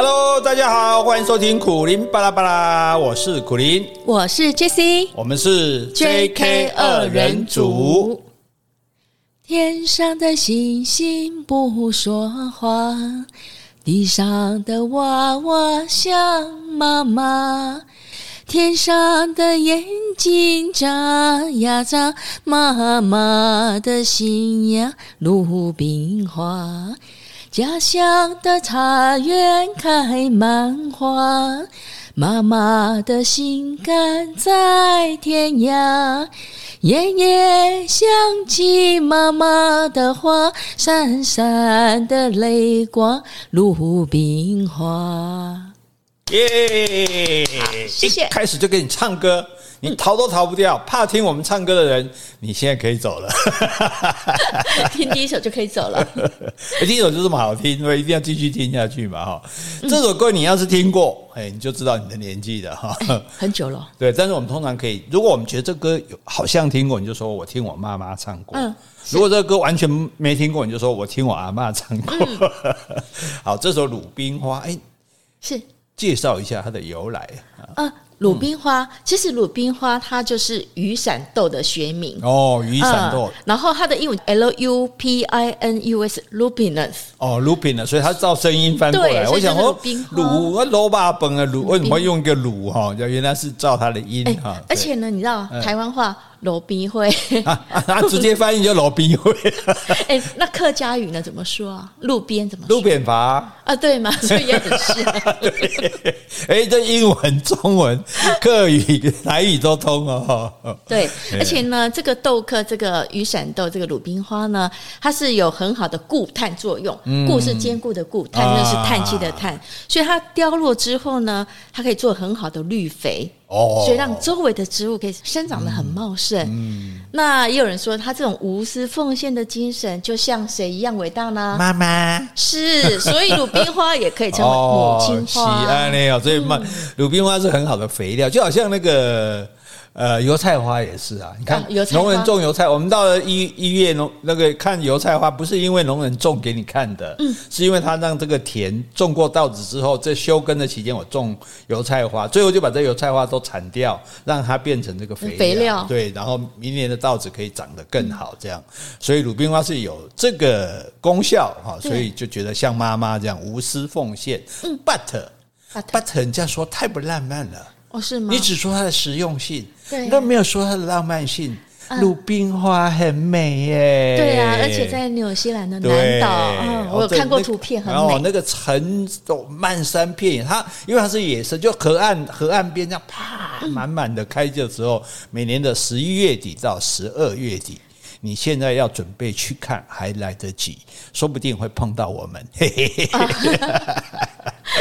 Hello，大家好，欢迎收听苦林巴拉巴拉，我是苦林，我是 Jessie，我们是 JK 二人组。天上的星星不说话，地上的娃娃想妈妈，天上的眼睛眨呀眨，妈妈的心呀鲁冰花，家乡的茶园开满花，妈妈的心肝在天涯。夜夜想起妈妈的话，闪闪的泪光，鲁冰花。耶！谢谢。开始就给你唱歌，你逃都逃不掉。怕听我们唱歌的人，你现在可以走了。听第一首就可以走了。第一首就这么好听，所以一定要继续听下去嘛！哈，这首歌你要是听过，哎，你就知道你的年纪了哈。很久了。对，但是我们通常可以，如果我们觉得这歌有好像听过，你就说我听我妈妈唱过。嗯。如果这个歌完全没听过，你就说我听我阿妈唱过。好，这首《鲁冰花》哎，是。介绍一下它的由来啊。鲁冰花，嗯、其实鲁冰花它就是雨伞豆的学名哦，雨伞豆、嗯。然后它的英文 L U P I N U S，lupinus。哦，lupinus，所以它照声音翻过来。我想说，鲁，我萝卜本啊，鲁为什么用一个鲁哈？原来是照它的音哈。而且呢，你知道台湾话。罗宾会，他直接翻译就罗宾会。哎，那客家语呢？怎么说啊？路边怎么说？路边伐啊？对吗？所以也很像。对，哎，这英文、中文、客语、台语都通哦。对，而且呢，这个豆科，这个雨伞豆，这个鲁冰花呢，它是有很好的固碳作用。固是坚固的固，碳呢是碳气的碳，所以它凋落之后呢，它可以做很好的绿肥。哦，所以让周围的植物可以生长的很茂盛。嗯，那也有人说，他这种无私奉献的精神，就像谁一样伟大呢？妈妈是，所以鲁冰花也可以称为母亲花。喜爱呢，所以妈鲁冰花是很好的肥料，就好像那个。呃，油菜花也是啊，你看，农人种油菜，我们到了一一月农那个看油菜花，不是因为农人种给你看的，嗯，是因为他让这个田种过稻子之后，在休耕的期间，我种油菜花，最后就把这油菜花都铲掉，让它变成这个肥料，肥料，对，然后明年的稻子可以长得更好，这样，所以鲁冰花是有这个功效哈，所以就觉得像妈妈这样无私奉献，嗯，but but 人家说太不浪漫了。哦，是吗？你只说它的实用性，对，都没有说它的浪漫性。鲁冰花很美耶，对啊，而且在纽西兰的南岛，嗯我有看过图片，很美。然后那个城都漫山遍野，它因为它是野生，就河岸河岸边这样啪满满的开的时候，每年的十一月底到十二月底，你现在要准备去看还来得及，说不定会碰到我们。嘿嘿嘿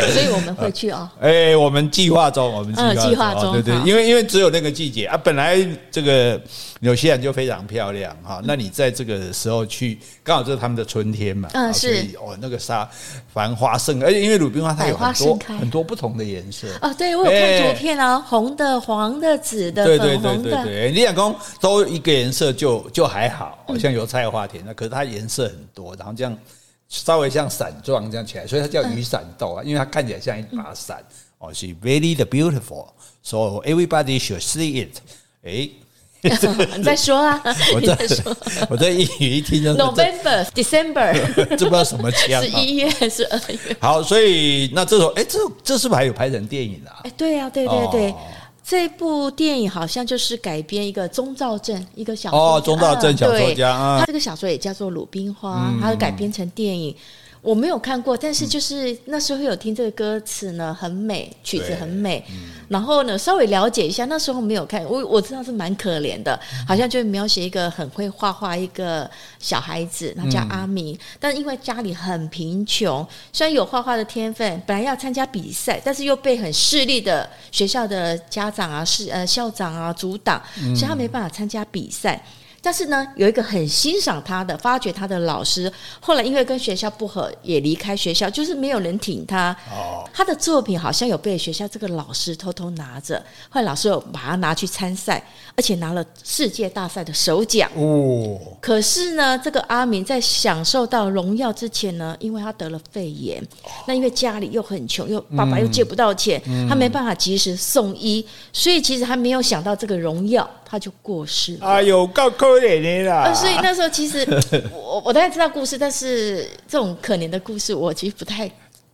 所以我们会去哦。哎，我们计划中，我们计划中，哦、对对，因为因为只有那个季节啊，本来这个纽西兰就非常漂亮哈。那你在这个时候去，刚好就是他们的春天嘛。嗯，是哦，那个沙繁花盛，而且因为鲁冰花它有很多很多不同的颜色。哦，对，我有看图片啊，红的、黄的、紫的、粉红的。对对对对对，你想讲都一个颜色就就还好，像油菜花田那，可是它颜色很多，然后这样。稍微像伞状这样起来，所以它叫雨伞豆啊，因为它看起来像一把伞。哦，是 very the beautiful，so everybody should see it。哎，你再说啊，我在说，我在英语一听就 November December，这不知道什么腔，十一月是二月。好，所以那这首哎，这这是不是还有拍成电影啊？哎，对呀，对对对。这部电影好像就是改编一个宗兆镇一个小说哦，宗兆镇小说家啊，他这个小说也叫做《鲁冰花》，他改编成电影。我没有看过，但是就是那时候有听这个歌词呢，很美，曲子很美。嗯、然后呢，稍微了解一下，那时候没有看，我我知道是蛮可怜的，好像就描写一个很会画画一个小孩子，然后叫阿明，嗯、但因为家里很贫穷，虽然有画画的天分，本来要参加比赛，但是又被很势利的学校的家长啊、是呃校长啊阻挡，所以他没办法参加比赛。但是呢，有一个很欣赏他的、发掘他的老师，后来因为跟学校不合，也离开学校，就是没有人挺他。哦，他的作品好像有被学校这个老师偷偷拿着，后来老师有把他拿去参赛，而且拿了世界大赛的首奖。哦，可是呢，这个阿明在享受到荣耀之前呢，因为他得了肺炎，那因为家里又很穷，又爸爸又借不到钱，嗯、他没办法及时送医，所以其实他没有想到这个荣耀。他就过世了。哎呦，够可怜的啦！所以那时候其实我我大概知道故事，但是这种可怜的故事，我其实不太。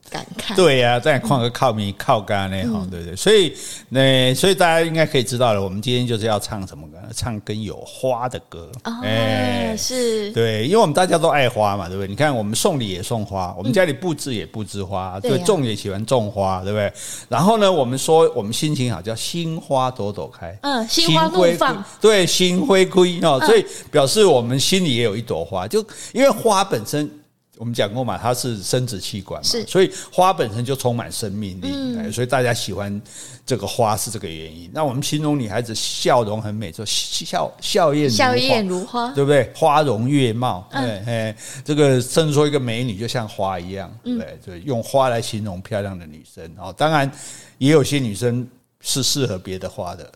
感慨对呀、啊，再换个靠米靠干呢哈，对不对？所以那所以大家应该可以知道了，我们今天就是要唱什么歌？唱跟有花的歌。哦，欸、是，对，因为我们大家都爱花嘛，对不对？你看，我们送礼也送花，我们家里布置也布置花，嗯、对，种也喜欢种花，对不对？然后呢，我们说我们心情好，叫心花朵朵开，嗯，心花怒放，对，心灰归哦，所以表示我们心里也有一朵花，就因为花本身。我们讲过嘛，它是生殖器官嘛，所以花本身就充满生命力，嗯，所以大家喜欢这个花是这个原因。那我们形容女孩子笑容很美，说笑笑靥笑靥如花，对不对？花容月貌，对，哎，这个甚至说一个美女就像花一样，对，就用花来形容漂亮的女生。哦，当然也有些女生是适合别的花的。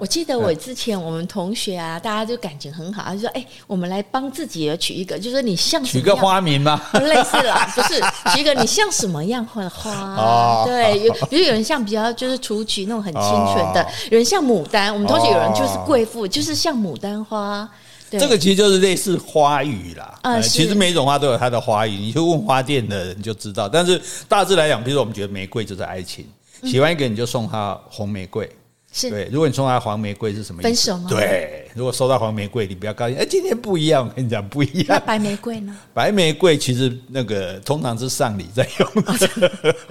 我记得我之前我们同学啊，大家就感情很好，他就说：“哎，我们来帮自己也取一个，就是你像取个花名吗？类似啦，不是取一个你像什么样的花？哦，对，有比如有人像比较就是雏菊那种很清纯的，有人像牡丹。我们同学有人就是贵妇，就是像牡丹花。对，这个其实就是类似花语啦。啊，其实每一种花都有它的花语，你去问花店的人就知道。但是大致来讲，比如说我们觉得玫瑰就是爱情，喜欢一个人就送他红玫瑰。”是对，如果你送他黄玫瑰是什么意思？分手吗？对，如果收到黄玫瑰，你不要高兴。哎，今天不一样，我跟你讲不一样。那白玫瑰呢？白玫瑰其实那个通常是上礼在用的。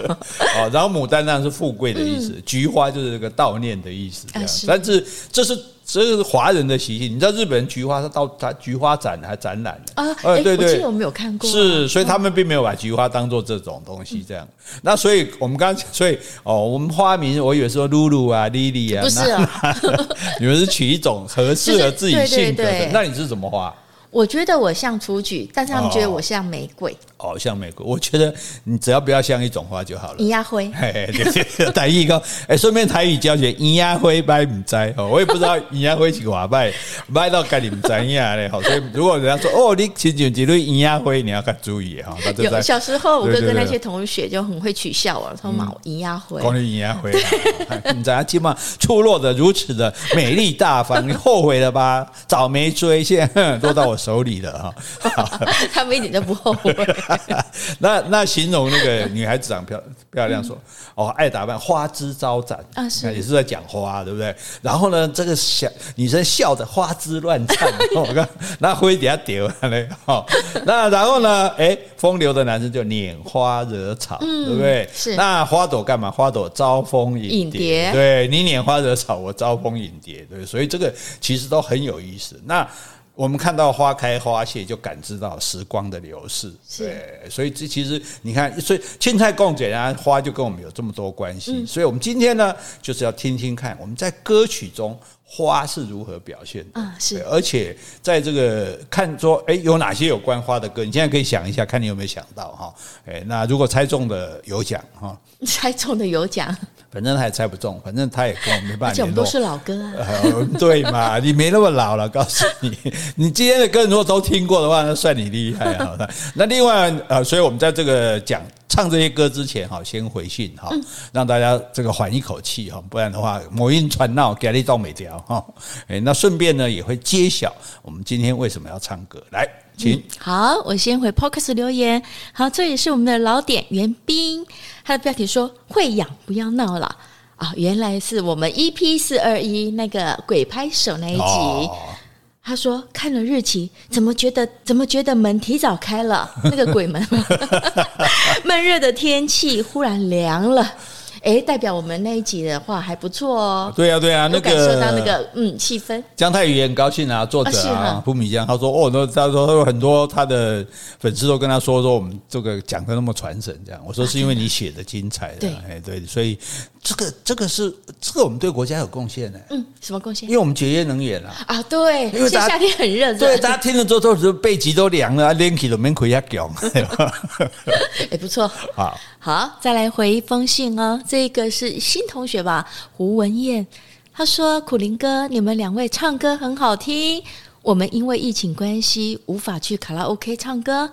哦，然后牡丹当然是富贵的意思，菊花就是这个悼念的意思。但是这是。这是华人的习性，你知道日本人菊花是到他菊花展还展览的啊？哎，对对，我记得我没有看过。是，所以他们并没有把菊花当做这种东西这样。那所以我们刚才，所以哦，我们花名我以为说露露啊、莉莉啊，不是啊，你们是取一种合适的自己性格的。那你是怎么画？我觉得我像雏菊，但是他们觉得我像玫瑰。哦，像玫瑰，我觉得你只要不要像一种花就好了。银芽灰，嘿，对对，台语讲，哎，顺便台语教学，银芽灰拜唔摘哦，我也不知道银芽灰是话拜，拜到该你们摘呀嘞。好，所以如果人家说哦，你亲像几朵银芽灰，你要看注意哈。有小时候，我哥跟那些同学就很会取笑我，说嘛银芽灰，光你银芽灰，你怎样起码出落的如此的美丽大方，你后悔了吧？早没追，现在落到我手里了哈。他们一点都不后悔。那那形容那个女孩子长漂漂亮说，嗯、哦爱打扮，花枝招展啊，是也是在讲花，对不对？然后呢，这个小女生笑得花枝乱颤，我看那灰底下掉嘞，哦，那然后呢，哎，风流的男生就拈花惹草，嗯、对不对？是那花朵干嘛？花朵招蜂引蝶，对你拈花惹草，我招蜂引蝶，对，所以这个其实都很有意思。那。我们看到花开花谢，就感知到时光的流逝。对，所以这其实你看，所以青菜共剪啊，花就跟我们有这么多关系。所以我们今天呢，就是要听听看我们在歌曲中花是如何表现的啊。是，而且在这个看说，哎，有哪些有关花的歌？你现在可以想一下，看你有没有想到哈？哎，那如果猜中的有奖哈，猜中的有奖。反正他也猜不中，反正他也跟我没办法联络。而且我们都是老歌啊，呃，对嘛？你没那么老了，告诉你，你今天的歌如果都听过的话，那算你厉害好的。那另外呃，所以我们在这个讲唱这些歌之前哈，先回信哈，让大家这个缓一口气哈，不然的话魔音传闹，给你造美条哈。哎，那顺便呢也会揭晓我们今天为什么要唱歌来。请、嗯、好，我先回 Podcast 留言。好，这也是我们的老点袁斌，他的标题说：“会痒不要闹了啊！”原来是我们 EP 四二一那个鬼拍手那一集。哦、他说看了日期，怎么觉得怎么觉得门提早开了？那个鬼门，闷热的天气忽然凉了。哎，代表我们那一集的话还不错哦。对啊，对啊，那个感受到那个嗯气氛。姜太宇也很高兴啊，作者啊，蒲米江，他说哦，那他说他有很多他的粉丝都跟他说说我们这个讲的那么传神，这样。我说是因为你写的精彩的，哎对，所以这个这个是这个我们对国家有贡献呢。嗯，什么贡献？因为我们节约能源啊。啊，对，因为夏天很热。对，大家听了之后都是背脊都凉了，连起都没亏下脚。哎，不错。好，好，再来回一封信哦。这个是新同学吧？胡文燕，他说：“苦林哥，你们两位唱歌很好听。我们因为疫情关系无法去卡拉 OK 唱歌。”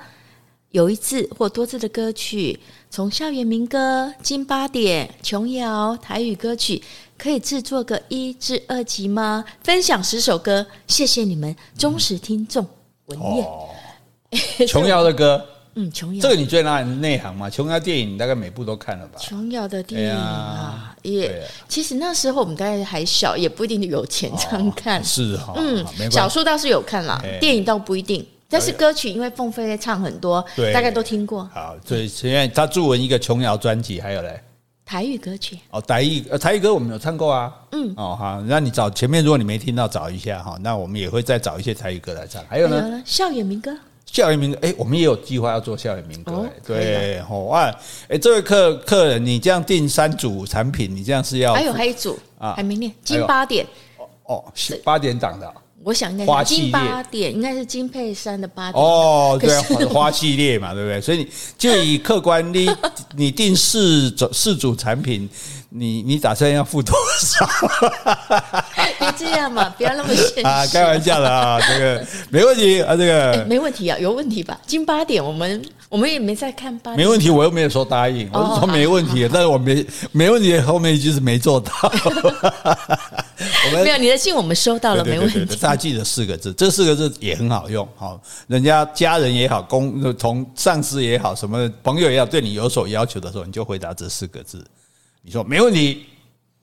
有一次或多次的歌曲，从校园民歌、金八点、琼瑶、台语歌曲，可以制作个一至二集吗？分享十首歌，谢谢你们忠实听众。文燕，琼瑶的歌，嗯，琼瑶，这个你最那内行嘛？琼瑶电影大概每部都看了吧？琼瑶的电影啊，也其实那时候我们大概还小，也不一定有钱常看。是哈，嗯，小说倒是有看了，电影倒不一定。但是歌曲，因为凤飞唱很多，对，大概都听过。好，所以现在他作文一个琼瑶专辑，还有嘞，台语歌曲。哦，台语呃台语歌我们有唱过啊，嗯，哦好，那你找前面，如果你没听到，找一下哈，那我们也会再找一些台语歌来唱。还有呢，校园民歌，校园民歌，哎，我们也有计划要做校园民歌，对，好啊，哎，这位客客人，你这样订三组产品，你这样是要还有还有一组啊，还没念今八点，哦哦，八点档的。我想应该是金八点，应该是金佩珊的八点哦，对，花系列嘛，对不对？所以你就以客观，你 你定四组四组产品，你你打算要付多少？别这样嘛，不要那么现实啊！开玩笑的啊，这个没问题啊，这个没问题啊，有问题吧？金八点，我们我们也没在看八点，没问题，我又没有说答应，我是说没问题，但是我没没问题，后面一句是没做到。我们没有你的信，我们收到了，没问题。大家记得四个字，这四个字也很好用。好，人家家人也好，公同上司也好，什么朋友也好，对你有所要求的时候，你就回答这四个字。你说没问题，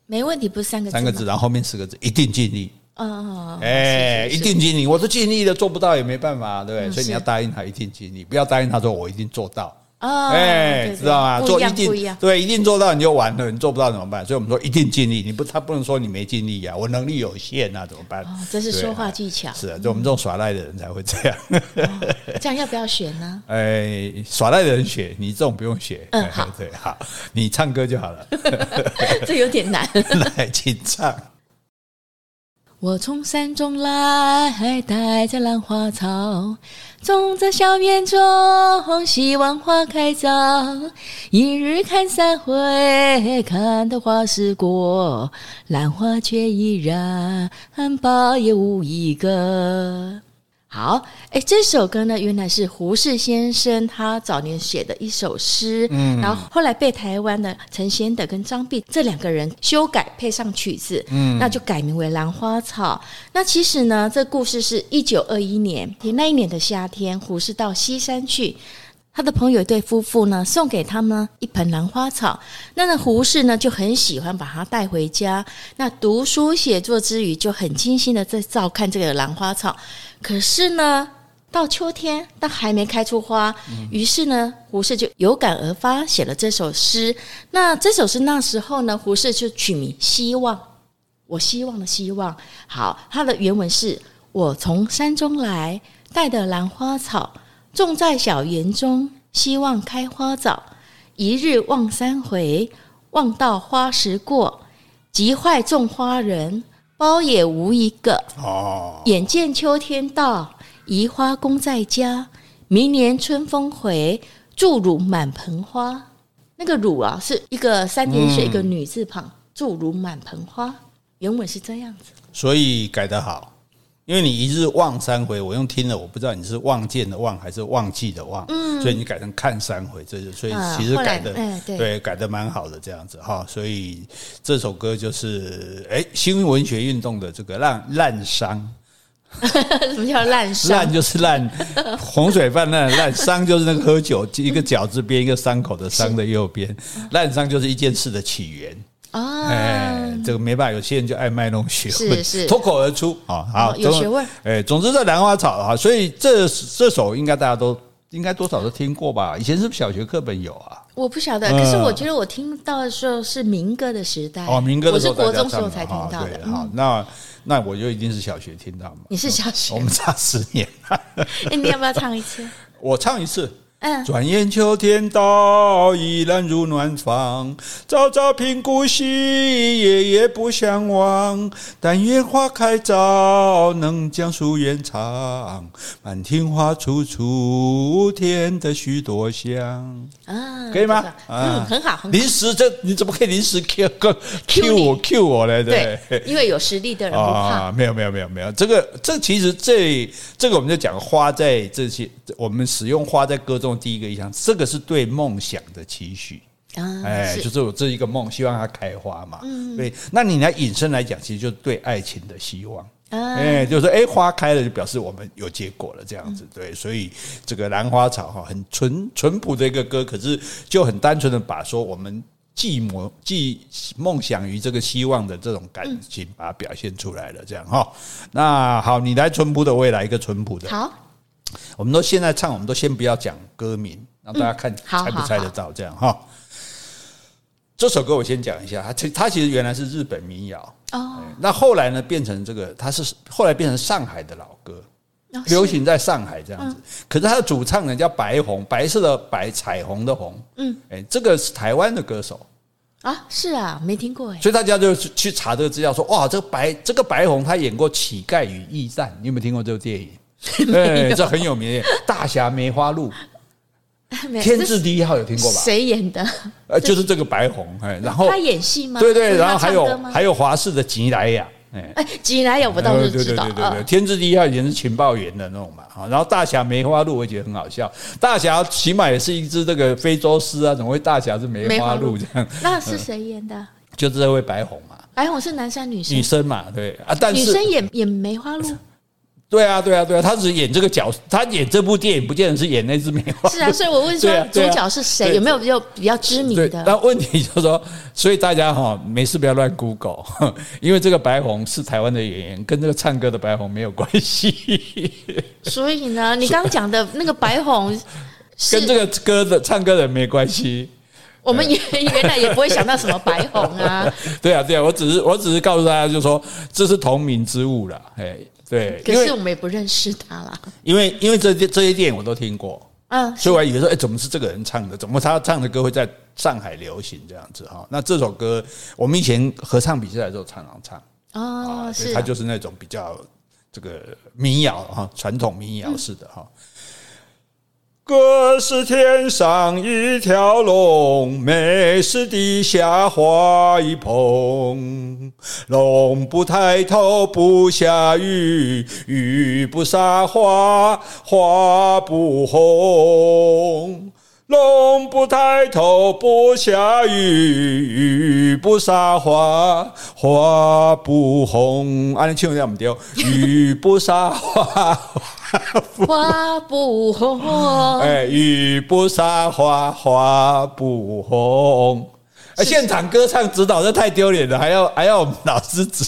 没问题，不是三个字，三个字，然后后面四个字，一定尽力。哦，哎，一定尽力，我都尽力了，做不到也没办法，对不对？所以你要答应他，一定尽力，不要答应他说我一定做到。哦，哎，知道吗？做一定对，一定做到你就完了，你做不到怎么办？所以我们说一定尽力，你不他不能说你没尽力呀，我能力有限啊，怎么办？哦，这是说话技巧。是啊，就我们这种耍赖的人才会这样。这样要不要学呢？哎，耍赖的人学，你这种不用学。嗯，好，对，好，你唱歌就好了。这有点难。来，请唱。我从山中来，带着兰花草，种在小园中，希望花开早。一日看三回，看得花时过，兰花却依然苞也无一个。好，哎，这首歌呢，原来是胡适先生他早年写的一首诗，嗯，然后后来被台湾的陈先德跟张碧这两个人修改配上曲子，嗯，那就改名为《兰花草》。那其实呢，这故事是一九二一年，那一年的夏天，胡适到西山去，他的朋友一对夫妇呢，送给他们一盆兰花草，那那胡适呢就很喜欢把它带回家，那读书写作之余就很精心的在照看这个兰花草。可是呢，到秋天，它还没开出花，于是呢，胡适就有感而发，写了这首诗。那这首诗那时候呢，胡适就取名“希望”，我希望的希望。好，它的原文是：我从山中来，带的兰花草，种在小园中，希望开花早。一日望三回，望到花时过，急坏种花人。苞也无一个哦，眼见秋天到，移花供在家。明年春风回，祝汝满盆花。那个“汝”啊，是一个三点水一个女字旁，祝汝满盆花。原文是这样子，所以改得好。因为你一日望三回，我用听了，我不知道你是望见的望还是忘记的忘，嗯，所以你改成看三回，这就所以其实改的、对改的蛮好的这样子哈，所以这首歌就是哎新文学运动的这个烂烂伤，什么叫烂伤？烂 就是烂，洪水泛滥烂伤就是那个喝酒一个饺子边一个伤口的伤的右边，烂伤就是一件事的起源。啊，哎，这个没办法，有些人就爱卖弄学问，是 是脱口而出啊，好有学问。哎，总之这兰花草啊，所以这这首应该大家都应该多少都听过吧？以前是不是小学课本有啊？我不晓得，可是我觉得我听到的时候是民歌的时代哦，民歌的时候，我是国中时候才听到的。好，那那我就一定是小学听到嘛。你是小学，我们差十年。哎，你要不要唱一次？我唱一次。嗯，转眼秋天到，依然如暖房。朝朝频顾惜，夜夜不相忘。但愿花开早，能将夙愿长。满庭花簇簇，添得许多香。啊，可以吗？嗯，很好，很好。临时这你怎么可以临时 Q 个 Q 我 Q 我呢？对，因为有实力的人不怕。没有没有没有没有，这个这其实这这个我们就讲花在这些，我们使用花在歌中。第一个意象，这个是对梦想的期许啊，哎，就是我这一个梦，希望它开花嘛。嗯，对，那你来引申来讲，其实就是对爱情的希望。哎，就是哎，花开了就表示我们有结果了，这样子。对，所以这个兰花草哈，很淳淳朴的一个歌，可是就很单纯的把说我们寄梦寄梦想于这个希望的这种感情，把它表现出来了，这样哈。那好，你来淳朴的，我也来一个淳朴的。好。我们都现在唱，我们都先不要讲歌名，让大家看猜不猜得到这样哈。这首歌我先讲一下，它它其实原来是日本民谣。哦，那后来呢变成这个，它是后来变成上海的老歌，流行在上海这样子。可是它的主唱人叫白虹，白色的白，彩虹的虹，嗯，哎，这个是台湾的歌手。啊，是啊，没听过哎，所以大家就去查这个资料，说哇，这个白这个白虹他演过《乞丐与驿站》，你有没有听过这部电影？对，这很有名的《大侠梅花鹿》，天字第一号有听过吧？谁演的？呃，就是这个白虹，哎，然后他演戏吗？对对，然后还有还有华视的吉莱雅，哎，吉莱雅我倒是知道，对对对对，天字第一号以前是情报员的那种嘛，哈，然后大侠梅花鹿我觉得很好笑，大侠起码也是一只这个非洲狮啊，怎么会大侠是梅花鹿这样？那是谁演的？就是这位白虹嘛，白虹是男生女生？女生嘛，对啊，但是女生演演梅花鹿。对啊，对啊，对啊，他只演这个角，他演这部电影不见得是演那只梅花。是啊，所以我问说主角是谁？有没有比较比较知名的？但问题就是说，所以大家哈没事不要乱 Google，因为这个白虹是台湾的演员，跟这个唱歌的白虹没有关系。所以呢，你刚刚讲的那个白虹 跟这个歌的唱歌的人没关系。我们原原来也不会想到什么白虹啊。对啊，对啊，我只是我只是告诉大家，就是说这是同名之物了，哎。对，可是我们也不认识他啦。因为因为这些这些电影我都听过，嗯，所以我还以为说，哎，怎么是这个人唱的？怎么他唱的歌会在上海流行这样子哈？那这首歌我们以前合唱比赛的时候常常唱哦，是，他就是那种比较这个民谣哈，传统民谣式的哈。哥是天上一条龙，妹是地下花一捧。龙不抬头不下雨，雨不撒花，花不红。龙不抬头不下雨，雨不撒花，花不红。啊，你唱得唔对，雨不撒花。花不红，哎，雨不洒花，花不红。现场歌唱指导这太丢脸了，还要还要老师指，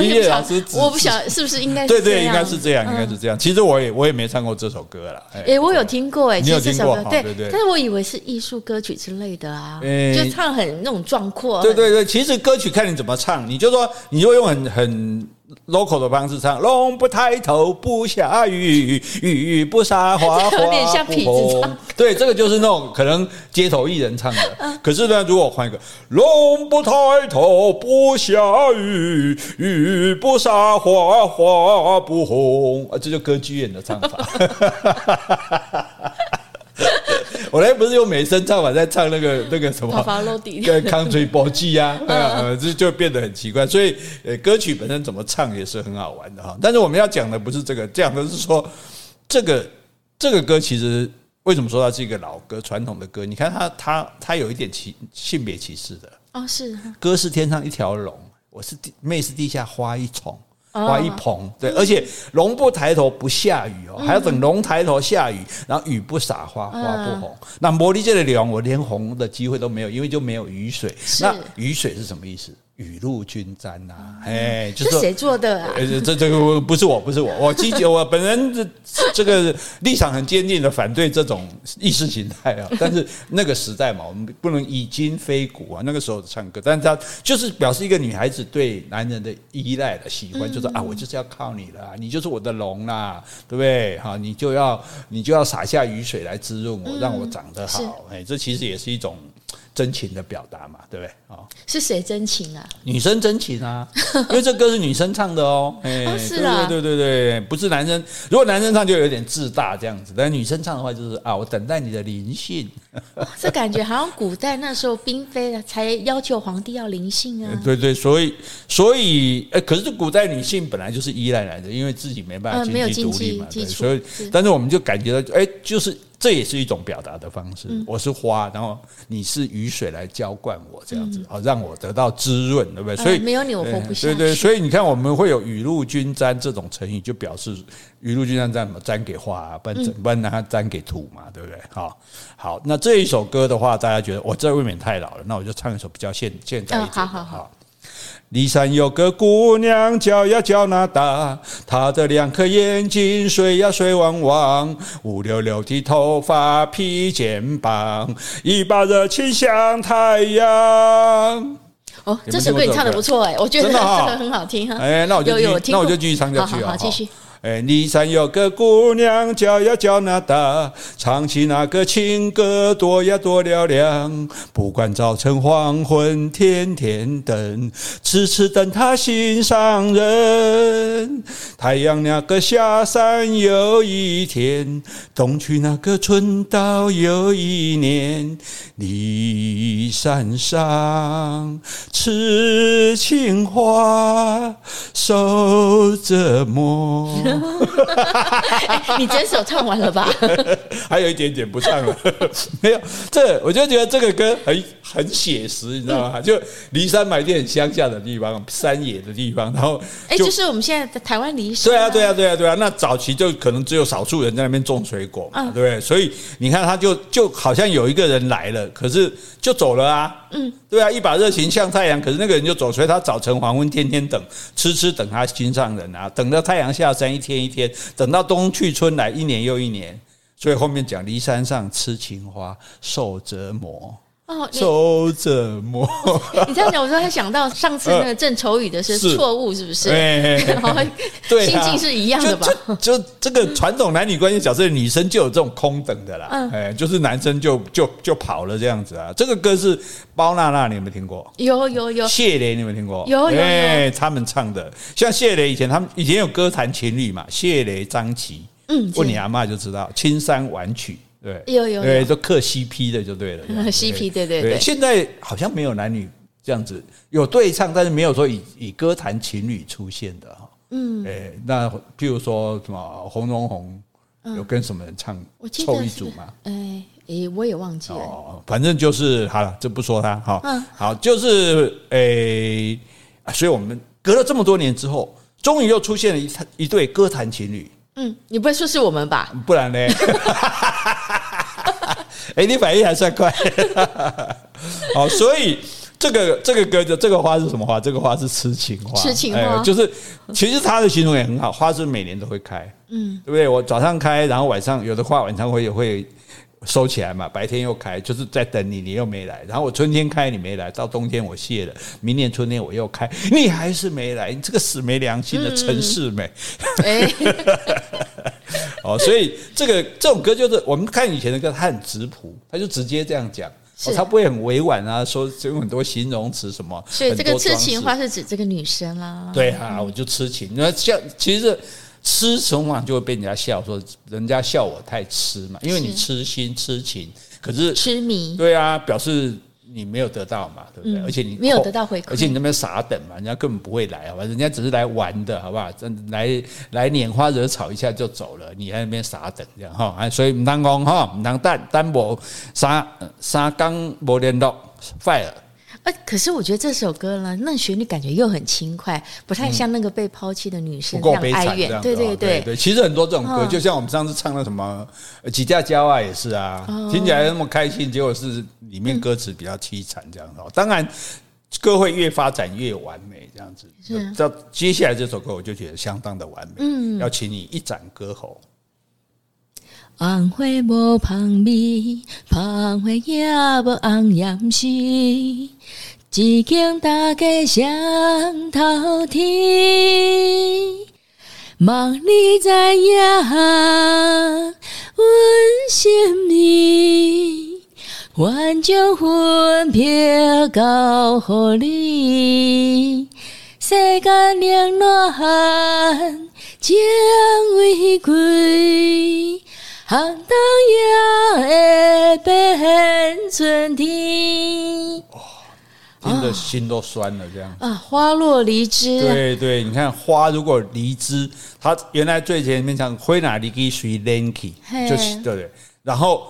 音乐老师指，我不晓是不是应该对对，应该是这样，应该是这样。其实我也我也没唱过这首歌了。哎，我有听过哎，你有听过？对对对，但是我以为是艺术歌曲之类的啊，就唱很那种壮阔。对对对，其实歌曲看你怎么唱，你就说你就用很很。Local 的方式唱，龙不抬头不下雨，雨不撒花，花不红。有点像痞子唱。对，这个就是那种可能街头艺人唱的。可是呢，如果换一个，龙不抬头不下雨，雨不撒花，花不红。啊，这就歌剧院的唱法。我来不是用美声唱法在唱那个那个什么，对，Country Boy 啊，呃，这就变得很奇怪。所以，呃，歌曲本身怎么唱也是很好玩的哈。但是我们要讲的不是这个，讲的是说，这个这个歌其实为什么说它是一个老歌、传统的歌？你看它它它有一点歧性别歧视的哦，是歌是天上一条龙，我是地妹是地下花一丛。花一捧，对，而且龙不抬头不下雨哦，还要等龙抬头下雨，然后雨不洒花，花不红。那茉莉这里龙，我连红的机会都没有，因为就没有雨水。那雨水是什么意思？雨露均沾呐，哎，就是谁做的啊？这这个不是我，不是我，我积极，我本人这这个立场很坚定的反对这种意识形态啊。但是那个时代嘛，我们不能以今非古啊。那个时候唱歌，但是他就是表示一个女孩子对男人的依赖的喜欢，就是啊，我就是要靠你了，你就是我的龙啦，对不对？哈，你就要你就要洒下雨水来滋润我，让我长得好。哎，这其实也是一种。真情的表达嘛，对不对？哦，是谁真情啊？女生真情啊，因为这歌是女生唱的哦。哎，是啊，对对对对，不是男生。如果男生唱就有点自大这样子，但女生唱的话就是啊，我等待你的临幸。这感觉好像古代那时候嫔妃才要求皇帝要临幸啊。对对，所以所以哎，可是古代女性本来就是依赖男的，因为自己没办法经济独立嘛，对，所以但是我们就感觉到哎，就是。这也是一种表达的方式。我是花，然后你是雨水来浇灌我，这样子好让我得到滋润，对不对？所以没有你我活不下去。对对，所以你看我们会有雨露均沾这种成语，就表示雨露均沾沾什么？沾给花，不然不然让它沾给土嘛，对不对？好，好，那这一首歌的话，大家觉得我这未免太老了，那我就唱一首比较现现在一点的。好好好。骊山有个姑娘叫呀叫娜达，她的两颗眼睛水呀水汪汪，乌溜溜的头发披肩膀，一把热情像太阳。哦，这首歌你唱的不错哎，我觉得真的很好听哈。哎，那我就那我就继续唱下去啊。好，继续。哎，骊山有个姑娘叫呀叫娜达，唱起那个情歌多呀多嘹亮。不管早晨黄昏，天天等，痴痴等她心上人。太阳那个下山又一天，冬去那个春到又一年。骊山上，痴情花，受折磨。你整首唱完了吧？还有一点点不唱了，没有。这我就觉得这个歌很很写实，你知道吗？就骊山买店很乡下的地方，山野的地方，然后哎，就是我们现在的台湾骊山。对啊，对啊，对啊，对啊。那早期就可能只有少数人在那边种水果嘛，对不对？所以你看，他就就好像有一个人来了，可是就走了啊。嗯，对啊，一把热情像太阳，可是那个人就走，所以他早晨黄昏天天等，痴痴等他心上人啊，等到太阳下山一天一天，等到冬去春来一年又一年，所以后面讲骊山上痴情花受折磨。受折磨。你这样讲，我说他想到上次那个郑愁予的是 错误，是不是？对，心境是一样的吧？就这个传统男女关系角色，女生就有这种空等的啦。哎，就是男生就就就跑了这样子啊。这个歌是包娜娜，你有没有听过？有有有。谢雷，你有没有听过？有有有。他们唱的，像谢雷以前他们以前有歌坛情侣嘛，谢雷张琪。嗯，问你阿嬷就知道，青山晚曲。对，有有对，都嗑 CP 的就对了，CP 对对对。现在好像没有男女这样子有对唱，但是没有说以以歌坛情侣出现的哈。嗯，哎，那譬如说什么红中红有跟什么人唱凑一组吗？哎哎，我也忘记了。哦，反正就是好了，就不说他哈。嗯，好，就是哎，所以我们隔了这么多年之后，终于又出现了一一对歌坛情侣。嗯，你不会说是我们吧？不然呢？哎，你反应还算快。好，所以这个这个歌的这个花是什么花？这个花是痴情花。痴情花就是，其实它的形容也很好，花是每年都会开，嗯，对不对？我早上开，然后晚上有的花晚上会也会。收起来嘛，白天又开，就是在等你，你又没来。然后我春天开，你没来，到冬天我谢了，明年春天我又开，你还是没来，你这个死没良心的陈世美。哦，所以这个这种歌就是我们看以前的歌，它很直朴，他就直接这样讲，哦，他不会很委婉啊，说有很多形容词什么。所以这个痴情花是指这个女生啦。对啊，我就痴情，那像其实。痴从往就会被人家笑，说人家笑我太痴嘛，因为你痴心痴情，可是痴迷，对啊，表示你没有得到嘛，对不对？而且你没有得到回馈，而且你那边傻等嘛，人家根本不会来，好吧？人家只是来玩的，好不好？真来来拈花惹草一下就走了，你在那边傻等这样哈，所以唔当讲哈，唔当等等无三三更无联络，fire。呃，可是我觉得这首歌呢，那旋律感觉又很轻快，不太像那个被抛弃的女生这样哀怨。对对对对，其实很多这种歌，就像我们上次唱的什么《几家娇啊》也是啊，听起来那么开心，结果是里面歌词比较凄惨这样的。当然，歌会越发展越完美，这样子。是。到接下来这首歌，我就觉得相当的完美。嗯。要请你一展歌喉。红花无香味，芳花也无红艳丝，只见大家上头天。望你知影，阮心意，愿将魂魄交乎你。世间冷暖，情为贵，寒冬夜的变春天。听得心都酸了，这样啊，花落离枝。对对，你看花如果离枝，它原来最前面讲灰哪离枝随 lanky，，就是对对，然后。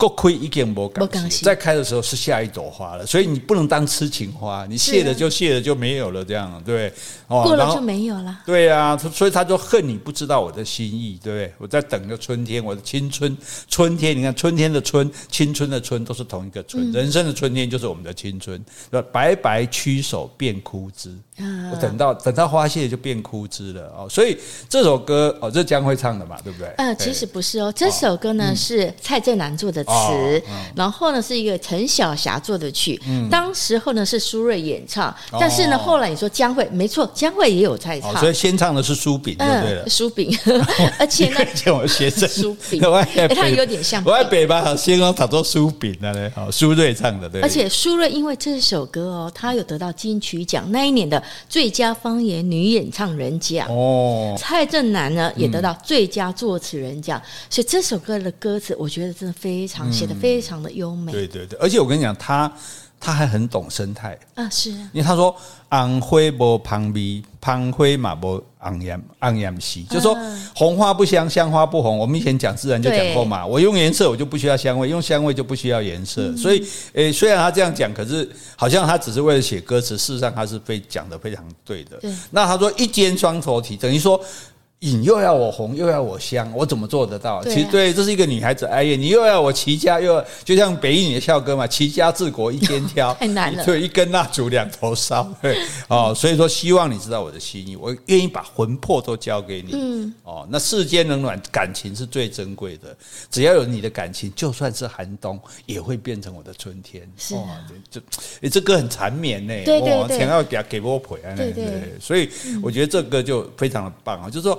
够亏一点不感谢，再开的时候是下一朵花了，所以你不能当痴情花，你谢了就谢了就没有了，这样对，哦，过了就没有了，对呀，所以他就恨你不知道我的心意，对不对？我在等着春天，我的青春，春天，你看春天的春，青春的春都是同一个春，人生的春天就是我们的青春，白白屈手便枯枝，我等到等到花谢就变枯枝了哦，所以这首歌哦，这是江蕙唱的嘛，对不对？呃，其实不是哦，这首歌呢是蔡振南做的。词，然后呢是一个陈小霞做的曲，当时候呢是苏芮演唱，但是呢后来你说江蕙，没错，江蕙也有在唱，所以先唱的是苏炳，对苏炳，而且呢，叫我学生。苏炳，哎，他有点像，我在北吧，好，先讲他做苏炳的嘞，好，苏芮唱的，对，而且苏芮因为这首歌哦，他有得到金曲奖那一年的最佳方言女演唱人奖。哦，蔡振南呢也得到最佳作词人奖，所以这首歌的歌词我觉得真的非常。写的非常的优美，对对对，而且我跟你讲，他他还很懂生态啊，是，因为他说“红花无香味，芳花嘛无红艳红艳丝”，就是说红花不香，香花不红。我们以前讲自然就讲过嘛，我用颜色我就不需要香味，用香味就不需要颜色。所以，诶，虽然他这样讲，可是好像他只是为了写歌词，事实上他是非讲的非常对的。那他说一肩双头体，等于说。影又要我红又要我香，我怎么做得到？啊、其实对，这是一个女孩子哀怨。你又要我齐家，又要就像北影的校歌嘛，齐家治国一肩挑，太难了。对，一根蜡烛两头烧。对，哦，所以说希望你知道我的心意，我愿意把魂魄都交给你。嗯，哦，那世间冷暖，感情是最珍贵的。只要有你的感情，就算是寒冬，也会变成我的春天。是啊，就诶，这歌很缠绵呢。对对对，想要给给我陪啊。对对对，所以我觉得这歌就非常的棒啊，就是说。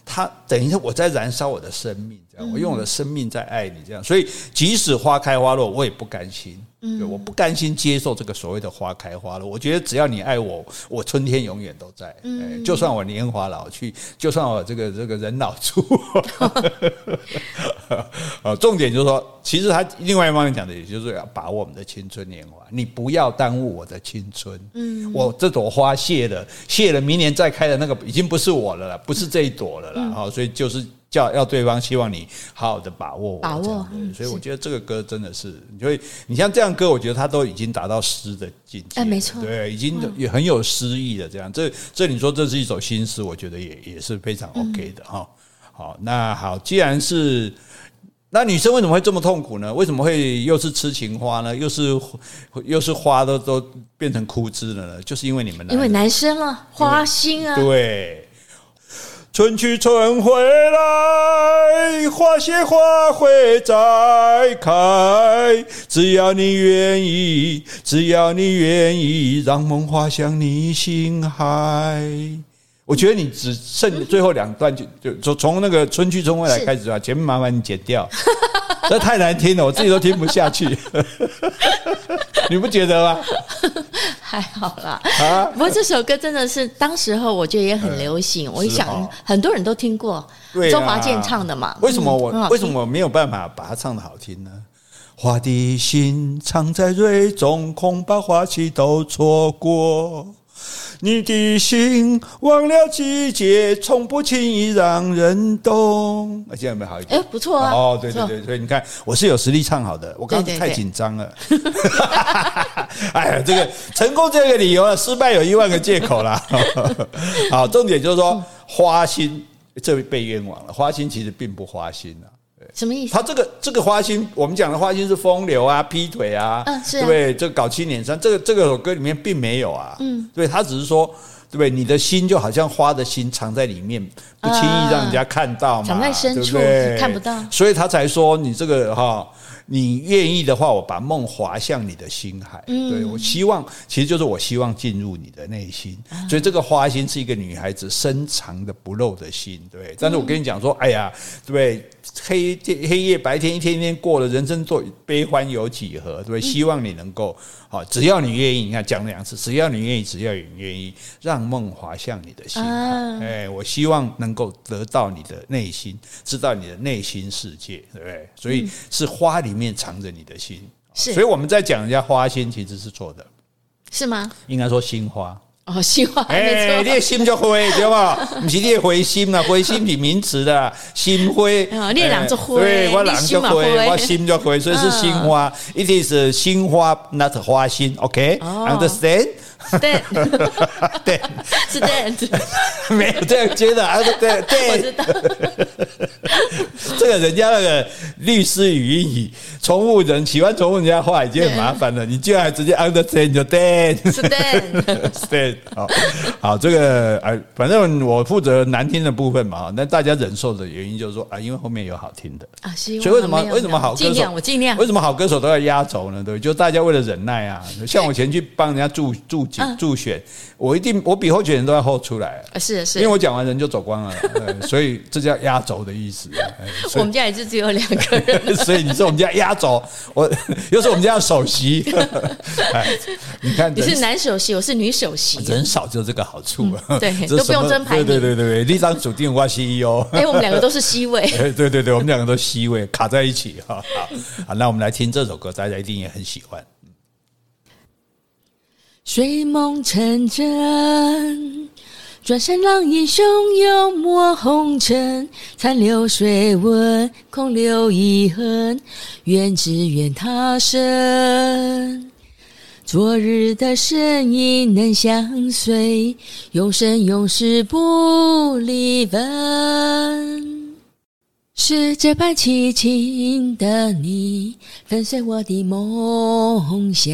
他等于说我在燃烧我的生命，这样我用我的生命在爱你，这样，所以即使花开花落，我也不甘心。嗯，我不甘心接受这个所谓的花开花落。我觉得只要你爱我，我春天永远都在。嗯，就算我年华老去，就算我这个这个人老珠。啊，重点就是说，其实他另外一方面讲的，也就是要把握我们的青春年华。你不要耽误我的青春。嗯，我这朵花谢了，谢了，明年再开的那个已经不是我了啦，不是这一朵了啦。好，所以就是。叫要对方希望你好好的把握我，把握，所以我觉得这个歌真的是，你会你像这样歌，我觉得它都已经达到诗的境界，哎，没错，对，已经也很有诗意的这样。这这你说这是一首新诗，我觉得也也是非常 OK 的哈。好，那好，既然是那女生为什么会这么痛苦呢？为什么会又是痴情花呢？又是又是花都都变成枯枝了呢？就是因为你们因为男生啊，花心啊，对。春去春回来，花谢花会再开。只要你愿意，只要你愿意，让梦花向你心海。我觉得你只剩最后两段，就就从从那个春去春回来开始啊，前面麻烦你剪掉，这太难听了，我自己都听不下去。你不觉得吗？还好啦，啊、不过这首歌真的是当时候我觉得也很流行，嗯、我一想很多人都听过，周华健唱的嘛。为什么我为什么我没有办法把它唱的好听呢？花的心藏在蕊中，恐怕花期都错过。你的心忘了季节，从不轻易让人懂。那现在有没有好一点？哎，不错啊。哦，对对对，所以你看，我是有实力唱好的。我刚刚太紧张了。哎呀，这个成功这个理由啊，失败有一万个借口啦。好，重点就是说，花心这被冤枉了。花心其实并不花心啊。对，什么意思？他这个这个花心，我们讲的花心是风流啊、劈腿啊，嗯，是、啊，对不对？这个搞七年三，这个这个首歌里面并没有啊，嗯，对，他只是说，对不对？你的心就好像花的心藏在里面，不轻易让人家看到嘛，藏在深处，看不到，所以他才说你这个哈。你愿意的话，我把梦划向你的心海。嗯、对，我希望，其实就是我希望进入你的内心。嗯、所以这个花心是一个女孩子深藏的不露的心。对，但是我跟你讲说，哎呀，对，黑黑夜白天一天一天过了，人生做悲欢有几何？对，希望你能够。好，只要你愿意，你看讲两次，只要你愿意，只要你愿意，让梦划向你的心海。哎，我希望能够得到你的内心，知道你的内心世界，对不对？所以是花里面藏着你的心。是，所以我们在讲人家花心，其实是错的，是吗？应该说心花。哦，心花，哎，你的心就灰，知道吗？不是你的灰心啊，灰心是名词的，心灰。哦，你人就灰，对，我人就灰，我心就灰，所以是心花。It is 心花，not 花心。OK，understand？对，对，是这样子，没有这样接的啊？对对，我知道。这个人家那个律师语音语，重复人喜欢重复人家话已经很麻烦了，你居然还直接 understand 就对，是的，是的。好，好，这个哎，反正我负责难听的部分嘛，那大家忍受的原因就是说啊，因为后面有好听的啊，所以为什么为什么好歌手我尽量，为什么好歌手都要压轴呢？对，就大家为了忍耐啊，像我前去帮人家助助助选，我一定我比候选人都要后出来，是是，因为我讲完人就走光了，所以这叫压轴的意思。我们家也是只有两个人，所以你是我们家压轴，我又是我们家首席。你看你是男首席，我是女首席。人少就这个好处，对，都不用争排名。对对对对，立张主定挂 CEO。哎，我们两个都是 C 位。对对对，我们两个都 C 位，卡在一起。好，好，那我们来听这首歌，大家一定也很喜欢。睡梦成真，转身浪影汹涌抹红尘，残流水纹，空留遗恨，愿只愿他生。昨日的身影能相随，永生永世不离分。是这般凄情的你，粉碎我的梦想，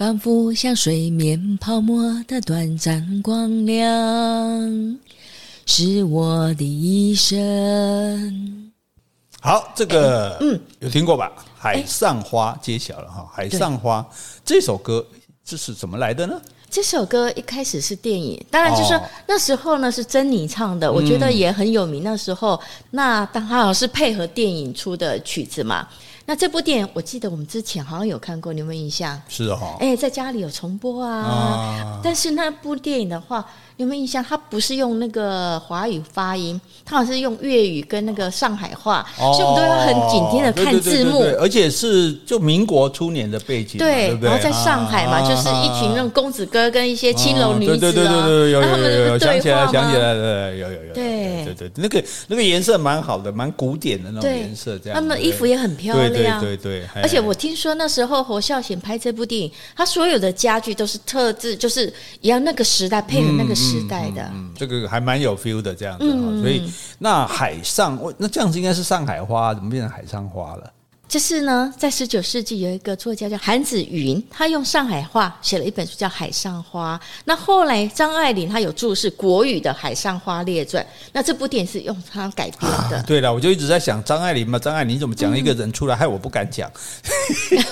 仿佛像水面泡沫的短暂光亮，是我的一生。好，这个嗯，有听过吧？海上花揭晓了哈，海上花这首歌这是怎么来的呢？这首歌一开始是电影，当然就是说那时候呢是珍妮唱的，我觉得也很有名。那时候那当然是配合电影出的曲子嘛。那这部电影我记得我们之前好像有看过，你有没有印象？是哈，哎，在家里有重播啊。但是那部电影的话。有没有印象？他不是用那个华语发音，他好像是用粤语跟那个上海话，哦、所以我们都要很紧贴的看字幕。对对对对对，而且是就民国初年的背景，对，对对，然后在上海嘛，啊、就是一群那种公子哥跟一些青楼女子啊，对对对对对，有有有有，想起来想起来了，有有有，对对对，那个那个颜色蛮好的，蛮古典的那种颜色，这样。他们衣服也很漂亮，对对对。而且我听说那时候侯孝贤拍这部电影，他所有的家具都是特制，就是一样那个时代配合那个时代的。嗯这个还蛮有 feel 的，这样子，嗯、所以那海上，那这样子应该是上海花，怎么变成海上花了？就是呢，在十九世纪有一个作家叫韩子云，他用上海话写了一本书叫《海上花》。那后来张爱玲她有注释国语的《海上花列传》，那这部电影是用它改编的。啊、对了，我就一直在想张爱玲嘛，张爱玲怎么讲一个人出来，害我不敢讲。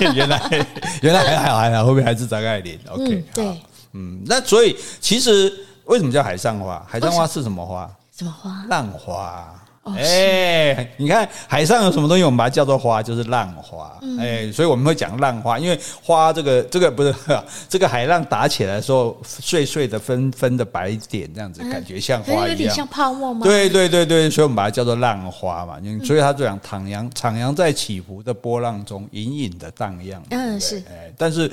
嗯、原来原来还好还好，后面还是张爱玲。OK，嗯对，嗯，那所以其实。为什么叫海上花？海上花是什么花？什么花？浪花。哎、哦，你看海上有什么东西，我们把它叫做花，就是浪花。哎、嗯，所以我们会讲浪花，因为花这个这个不是 这个海浪打起来的时候，碎碎的纷纷的白点，这样子感觉像花一样，嗯、有点像泡沫吗？对对对对，所以我们把它叫做浪花嘛。所以它就讲徜徉徜徉在起伏的波浪中，隐隐的荡漾。嗯，是。哎，但是。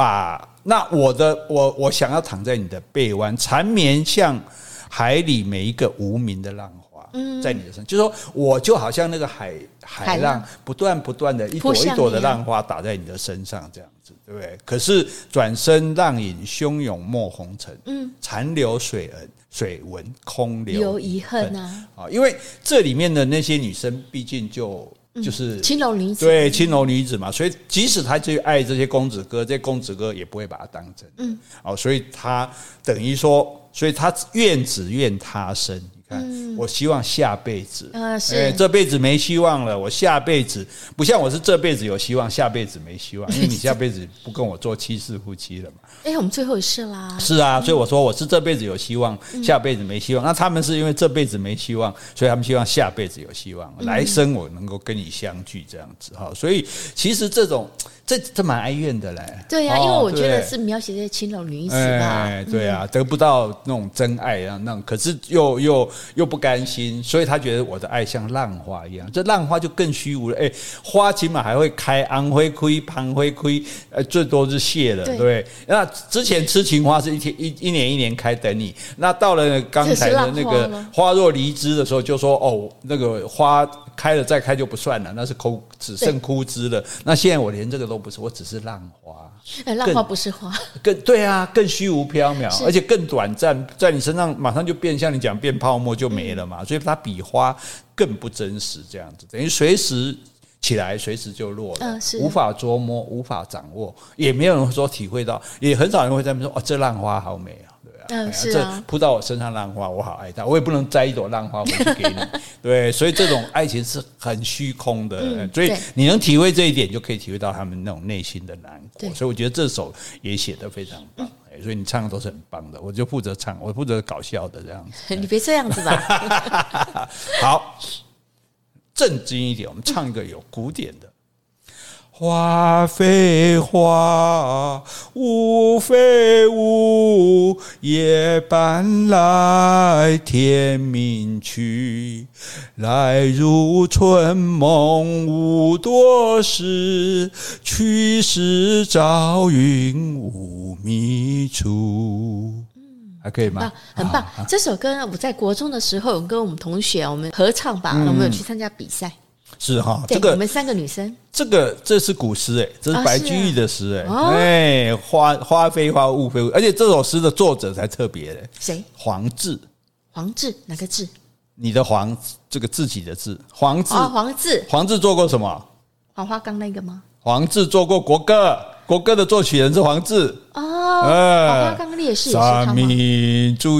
把那我的我我想要躺在你的臂弯，缠绵像海里每一个无名的浪花，嗯在你的身上，就是说我就好像那个海海浪不断不断的一朵一朵的浪花打在你的身上这样子，对不对？可是转身浪影汹涌没红尘，嗯，残留水纹水纹空留遗恨啊！啊，因为这里面的那些女生，毕竟就就是青楼女子，对青楼女子嘛，所以即使他去爱这些公子哥，这些公子哥也不会把他当真。嗯，哦，所以他等于说，所以他怨只怨他生。嗯，我希望下辈子，呃，是，欸，这辈子没希望了。我下辈子不像我是这辈子有希望，下辈子没希望，因为你下辈子不跟我做七世夫妻了嘛。哎，我们最后一世啦。是啊，所以我说我是这辈子有希望，下辈子没希望。那他们是因为这辈子没希望，所以他们希望下辈子有希望，来生我能够跟你相聚这样子哈。所以其实这种。这这蛮哀怨的嘞，对呀、啊，因为我觉得是描写这些青楼女子吧，哎，对啊，得不到那种真爱啊，那种可是又又又不甘心，所以他觉得我的爱像浪花一样，这浪花就更虚无了。哎，花起码还会开，安会开，胖会亏，呃，最多是谢了，对，对。那之前痴情花是一天一一年一年开等你，那到了刚才的那个花若离枝的时候，就说哦，那个花开了再开就不算了，那是枯只剩枯枝了。那现在我连这个都。不是，我只是浪花。哎，浪花不是花，更对啊，更虚无缥缈，而且更短暂，在你身上马上就变，像你讲变泡沫就没了嘛。嗯、所以它比花更不真实，这样子等于随时起来，随时就落了，嗯、无法捉摸，无法掌握，也没有人说体会到，也很少人会在那边说哦，这浪花好美啊。嗯，是扑到我身上浪花，我好爱他，我也不能摘一朵浪花回去给你，对，所以这种爱情是很虚空的，嗯、所以你能体会这一点，就可以体会到他们那种内心的难过。所以我觉得这首也写得非常棒，嗯、所以你唱的都是很棒的，我就负责唱，我负责搞笑的这样子。你别这样子吧。好，正经一点，我们唱一个有古典的。花非花，雾非雾，夜半来，天明去。来如春梦无多时，去时朝云无觅处。还可以吗？很棒！这首歌呢，我在国中的时候有跟我们同学我们合唱吧，我们有去参加比赛。是哈，这个我们三个女生，这个这是古诗哎，这是白居易的诗哎，哎，花花非花，雾非雾，而且这首诗的作者才特别嘞，谁？黄志，黄志哪个志？你的黄，这个自己的字，黄志，黄志，黄志做过什么？黄花岗那个吗？黄志做过国歌，国歌的作曲人是黄志哦，黄花岗烈士也是他吗？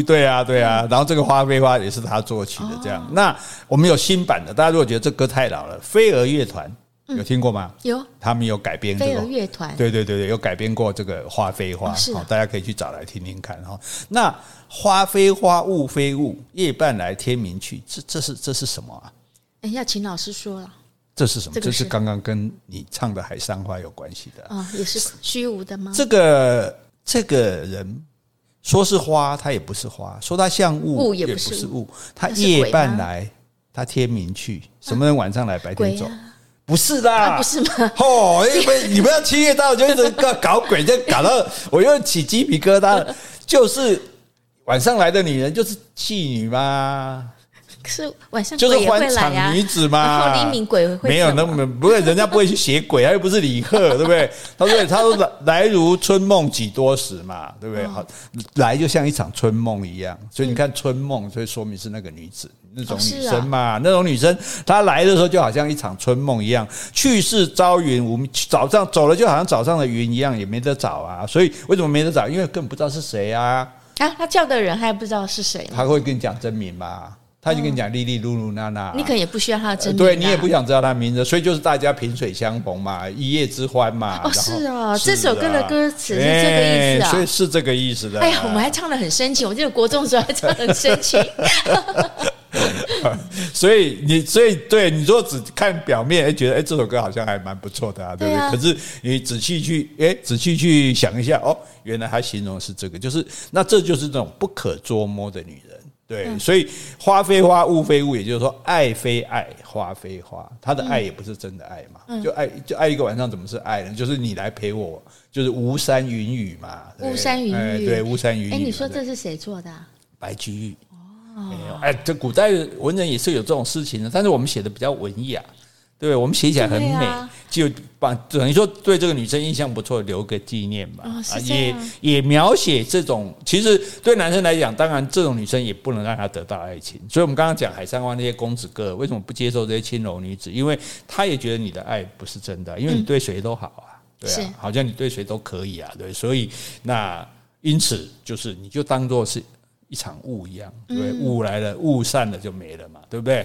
对啊，对啊，然后这个花非花也是他作曲的，这样。那我们有新版的，大家如果觉得这歌太老了，飞儿乐团有听过吗？有，他们有改编这个飞儿乐团，对对对对，有改编过这个花非花，好，大家可以去找来听听看哈。那花非花，雾非雾，夜半来，天明去，这这是这是什么啊？哎，要请老师说了。这是什么？这，这是刚刚跟你唱的《海上花》有关系的啊、哦，也是虚无的吗？这个这个人说是花，他也不是花；说他像雾，雾也不是雾。他夜半来，他天明去。什么人晚上来，白天走？啊、不是啦、啊，不是吗？哦，因为你不要七月到就一直搞搞鬼，就搞到我又起鸡皮疙瘩。就是晚上来的女人，就是妓女吗？可是晚上就是欢场女子嘛，然后黎明鬼会没有那么不会，人家不会去写鬼，他又不是李贺，对不对？他说他说来来如春梦几多时嘛，对不对？好，来就像一场春梦一样，所以你看春梦，所以说明是那个女子那种女生嘛，那种女生她来的时候就好像一场春梦一样，去世朝云无，早上走了就好像早上的云一样，也没得找啊。所以为什么没得找？因为根本不知道是谁啊。啊，他叫的人还不知道是谁，他会跟你讲真名吗？他就跟你讲丽丽露露娜娜，你可能也不需要他的真名，对你也不想知道他名字，所以就是大家萍水相逢嘛，一夜之欢嘛。哦，是啊，这首歌的歌词是这个意思啊，所以是这个意思的。哎呀，我们还唱的很深情，我记得国中的时候还唱得很深情。所以你，所以对你说只看表面，哎，觉得哎这首歌好像还蛮不错的啊，对不对？可是你仔细去，哎，仔细去想一下，哦，原来他形容的是这个，就是那这就是这种不可捉摸的女人。对，所以花非花，雾非雾，也就是说，爱非爱，花非花，他的爱也不是真的爱嘛，就爱就爱一个晚上，怎么是爱呢？就是你来陪我，就是巫山云雨嘛，巫山云雨，对，巫山云雨。哎，你说这是谁做的？白居易。哦，没有，哎，这古代文人也是有这种事情的，但是我们写的比较文雅，对，我们写起来很美。就把等于说对这个女生印象不错，留个纪念吧。哦、啊，也也描写这种，其实对男生来讲，当然这种女生也不能让他得到爱情。所以我们刚刚讲海上花那些公子哥为什么不接受这些青楼女子？因为他也觉得你的爱不是真的，因为你对谁都好啊，对啊，好像你对谁都可以啊，对，所以那因此就是你就当做是。一场雾一样，对，雾来了，雾散了就没了嘛，对不对？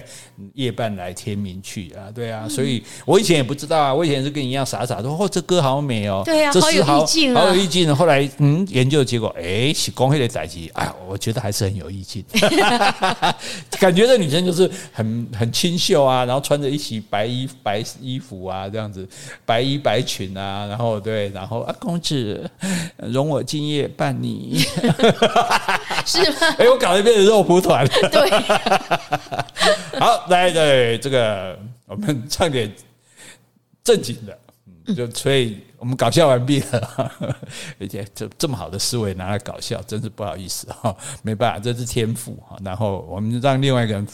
夜半来，天明去啊，对啊，所以我以前也不知道啊，我以前是跟你一样傻傻的说，哦，这歌好美哦，对啊，这诗好，好有意境啊，好有意境。后来嗯，研究的结果，哎，是公开的载机，哎，我觉得还是很有意境，感觉这女生就是很很清秀啊，然后穿着一袭白衣白衣服啊，这样子白衣白裙啊，然后对，然后啊，公子容我今夜伴你，是。哎，我搞得变成肉蒲团。对，好，来，对这个，我们唱点正经的。就所以我们搞笑完毕了，而且这这么好的思维拿来搞笑，真是不好意思哈，没办法，这是天赋哈。然后我们让另外一个人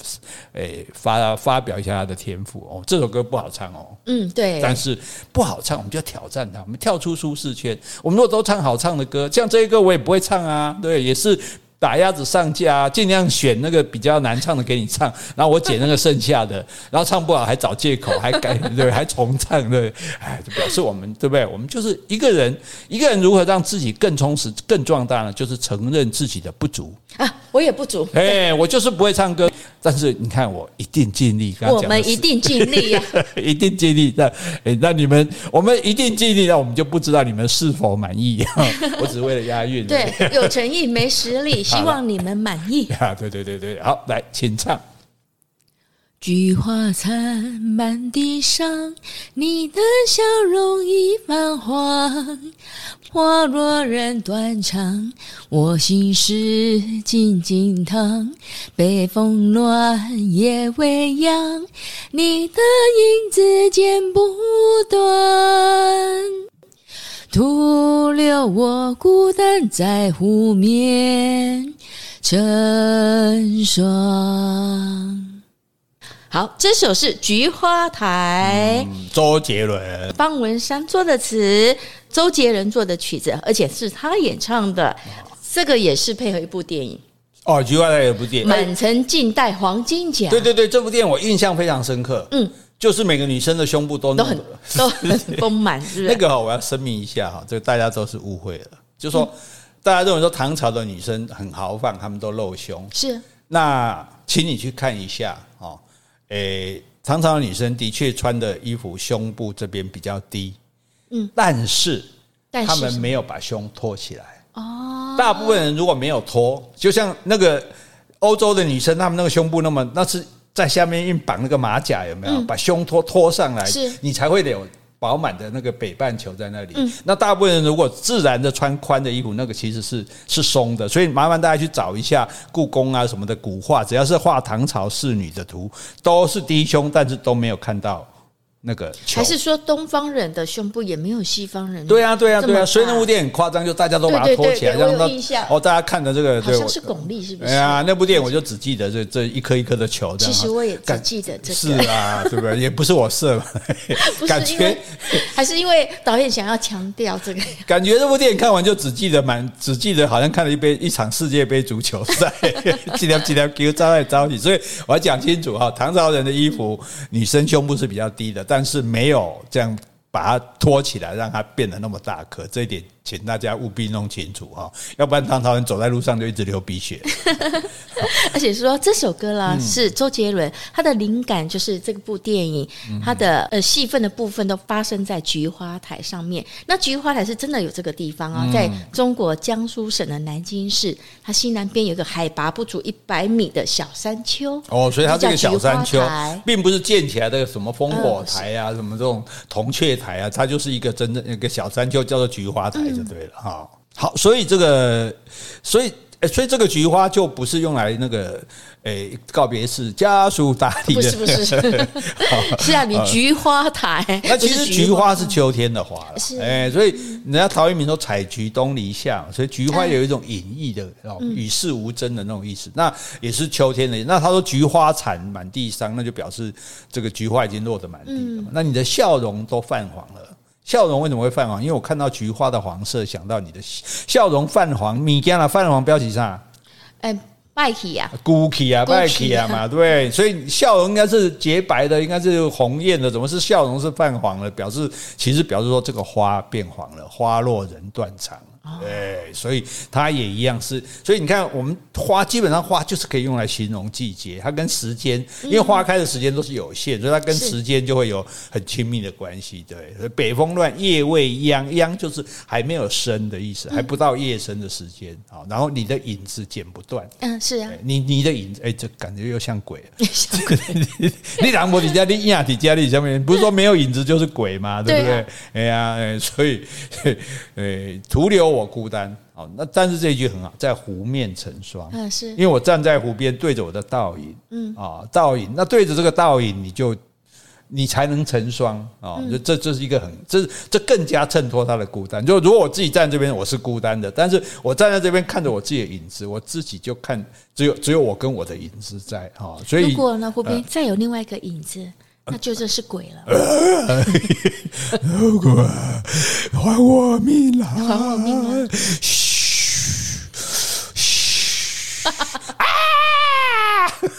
诶发发表一下他的天赋哦。这首歌不好唱哦，嗯对，但是不好唱，我们就要挑战他，我们跳出舒适圈。我们如果都唱好唱的歌，像这一个我也不会唱啊，对，也是。打鸭子上架，尽量选那个比较难唱的给你唱，然后我剪那个剩下的，然后唱不好还找借口，还改 对，还重唱对，哎，就表示我们对不对？我们就是一个人，一个人如何让自己更充实、更壮大呢？就是承认自己的不足啊，我也不足，哎，我就是不会唱歌，但是你看我一定尽力，我们一定尽力呀，一定尽力。那哎，那你们我们一定尽力，那我们就不知道你们是否满意。我只是为了押韵，对，有诚意没实力。希望你们满意啊！对对对对，好，来，请唱。菊花残，满地伤，你的笑容已泛黄。花落人断肠，我心事静静躺。北风暖，夜未央，你的影子剪不断。徒留我孤单在湖面成双。好，这首是《菊花台》，嗯，周杰伦、方文山做的词，周杰伦做的曲子，而且是他演唱的。这个也是配合一部电影哦，《菊花台》有部电影，满城尽带黄金甲。对对对，这部电影我印象非常深刻。嗯。就是每个女生的胸部都都很都很 丰满，是不是？那个我要声明一下哈，这个大家都是误会了。就是说大家认为说唐朝的女生很豪放，她们都露胸。是。那请你去看一下哦，诶，唐朝的女生的确穿的衣服胸部这边比较低，嗯，但是她们没有把胸托起来。哦。大部分人如果没有托，就像那个欧洲的女生，她们那个胸部那么那是。在下面硬绑那个马甲有没有？把胸托托上来，你才会有饱满的那个北半球在那里。那大部分人如果自然的穿宽的衣服，那个其实是是松的。所以麻烦大家去找一下故宫啊什么的古画，只要是画唐朝仕女的图，都是低胸，但是都没有看到。那个还是说东方人的胸部也没有西方人？对啊，对啊，对啊，所以那部电影很夸张，就大家都把它托起来，让他哦，大家看的这个好像是巩俐，是不是？哎呀，那部电影我就只记得这这一颗一颗的球。其实我也只记得这个。是啊，对不对？也不是我射嘛，感觉还是因为导演想要强调这个。感觉这部电影看完就只记得满，只记得好像看了一杯一场世界杯足球赛，记得记得给我招来招去。所以我要讲清楚哈，唐朝人的衣服，女生胸部是比较低的。但是没有这样把它托起来，让它变得那么大颗，这一点。请大家务必弄清楚哈，要不然唐朝人走在路上就一直流鼻血。而且说这首歌啦，是周杰伦，他的灵感就是这部电影，他的呃戏份的部分都发生在菊花台上面。那菊花台是真的有这个地方啊，在中国江苏省的南京市，它西南边有个海拔不足一百米的小山丘。哦，所以它这个小山丘并不是建起来的什么烽火台啊，什么这种铜雀台啊，它就是一个真正一个小山丘，叫做菊花台。就对了哈，好，所以这个，所以哎，所以这个菊花就不是用来那个。哎，告别式家属打理的不是不是，是啊，你菊花台。那其实菊花是秋天的花了，哎，所以人家陶渊明说“采菊东篱下”，所以菊花有一种隐逸的哦，与世无争的那种意思。那也是秋天的。那他说“菊花残，满地伤”，那就表示这个菊花已经落得满地了嘛。那你的笑容都泛黄了，笑容为什么会泛黄？因为我看到菊花的黄色，想到你的笑容泛黄。米加了泛黄标题上，哎。白气呀，孤气啊，白气啊嘛，对，所以笑容应该是洁白的，应该是红艳的，怎么是笑容是泛黄的？表示其实表示说这个花变黄了，花落人断肠。对，所以它也一样是，所以你看，我们花基本上花就是可以用来形容季节，它跟时间，因为花开的时间都是有限，所以它跟时间就会有很亲密的关系。对，北风乱，夜未央，央就是还没有生的意思，还不到夜深的时间啊。然后你的影子剪不断，嗯，是啊，你你的影子，哎，这感觉又像鬼，像鬼，你两伯你家你亚底家里下面不是说没有影子就是鬼吗？对不对？哎呀，哎，所以，哎，徒留。我孤单，好，那但是这一句很好，在湖面成双，嗯，是。因为我站在湖边对着我的倒影，嗯。啊，倒影，那对着这个倒影，你就你才能成双。啊，这这这是一个很，这这更加衬托他的孤单。就如果我自己站这边，我是孤单的，但是我站在这边看着我自己的影子，我自己就看只有只有我跟我的影子在。啊，所以如果呢湖边再有另外一个影子。那就这是鬼了。如果还我命了，还我命了。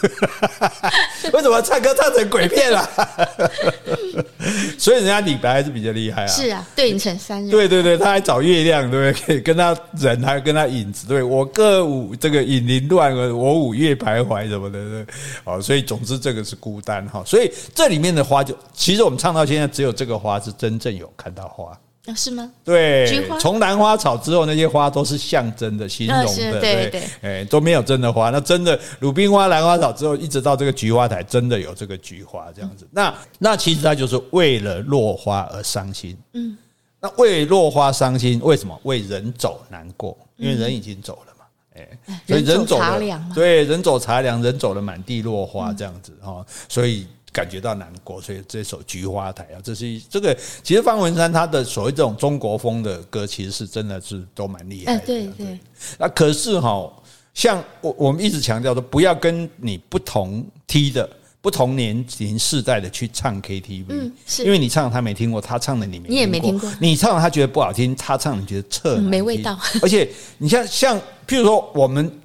为什么唱歌唱成鬼片了？所以人家李白还是比较厉害啊。是啊，对影成三人。对对对，他还找月亮，对不对？可以跟他人，还跟他影子。对，我歌舞这个影零乱，我舞月徘徊什么的。对，哦，所以总之这个是孤单哈。所以这里面的花就，其实我们唱到现在，只有这个花是真正有看到花。啊，是吗？对，从兰花草之后，那些花都是象征的、形容的，对对，哎，都没有真的花。那真的鲁冰花、兰花草之后，一直到这个菊花台，真的有这个菊花这样子。那那其实它就是为了落花而伤心。嗯，那为落花伤心，为什么？为人走难过，因为人已经走了嘛。哎，所以人走了，对，人走茶凉，人走了满地落花这样子哈，所以。感觉到难过，所以这首《菊花台》啊，这是这个其实方文山他的所谓这种中国风的歌，其实是真的是都蛮厉害的。对对。那可是哈，像我我们一直强调说，不要跟你不同梯的、不同年龄世代的去唱 KTV，嗯，是因为你唱他没听过，他唱的你没你也没听过，你唱他觉得不好听，他唱你觉得彻没味道。而且你像像譬如说我们。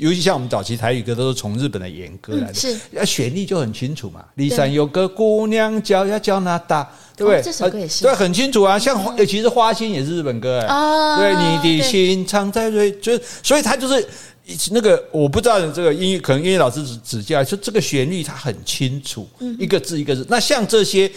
尤其像我们早期台语歌都是从日本的演歌来的，是，那旋律就很清楚嘛。骊山有个姑娘叫呀叫那达，对不对？这首歌也是，对，很清楚啊。像花，其实花心也是日本歌哎，对，你的心藏在蕊，就是，所以他就是那个，我不知道这个音乐，可能音乐老师指指教，说这个旋律它很清楚，一个字一个字。那像这些。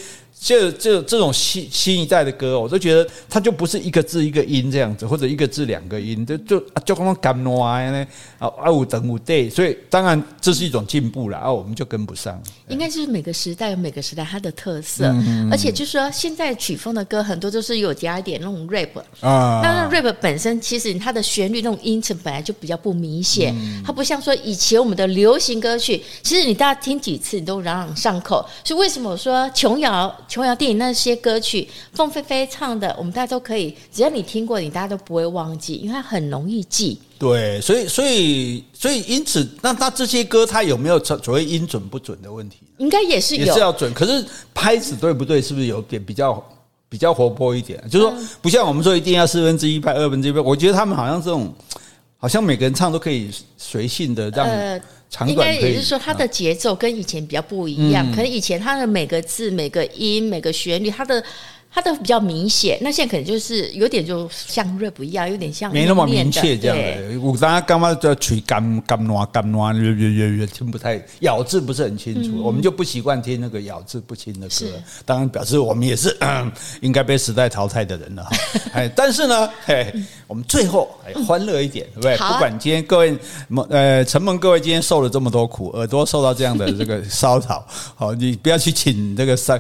这这这种新新一代的歌，我都觉得它就不是一个字一个音这样子，或者一个字两个音，就就就刚刚干暖呢啊啊五等五对，所以当然这是一种进步了啊，我们就跟不上。应该就是每个时代有每个时代它的特色，而且就是说现在曲风的歌很多都是有加一点那种 rap 啊，那 rap 本身其实它的旋律那种音程本来就比较不明显，它不像说以前我们的流行歌曲，其实你大家听几次你都朗朗上口，所以为什么我说琼瑶？琼瑶电影那些歌曲，凤飞飞唱的，我们大家都可以，只要你听过，你大家都不会忘记，因为它很容易记。对，所以所以所以因此，那那这些歌它有没有所谓音准不准的问题？应该也是有，也是要准。可是拍子对不对？是不是有点比较比较活泼一点？就是说，不像我们说一定要四分之一拍、二分之一拍。我觉得他们好像这种，好像每个人唱都可以随性的让。呃应该也是说，它的节奏跟以前比较不一样。可能以前它的每个字、每个音、每个旋律，它的。它都比较明显，那现在可能就是有点就像 rap 一样，有点像没那么明确这样的。我刚刚刚刚叫吹干干暖干暖，略略略略听不太咬字不是很清楚，我们就不习惯听那个咬字不清的歌。当然表示我们也是应该被时代淘汰的人了哈。哎，但是呢，嘿，我们最后哎欢乐一点，对不对？不管今天各位呃承蒙各位今天受了这么多苦，耳朵受到这样的这个骚扰，好，你不要去请这个三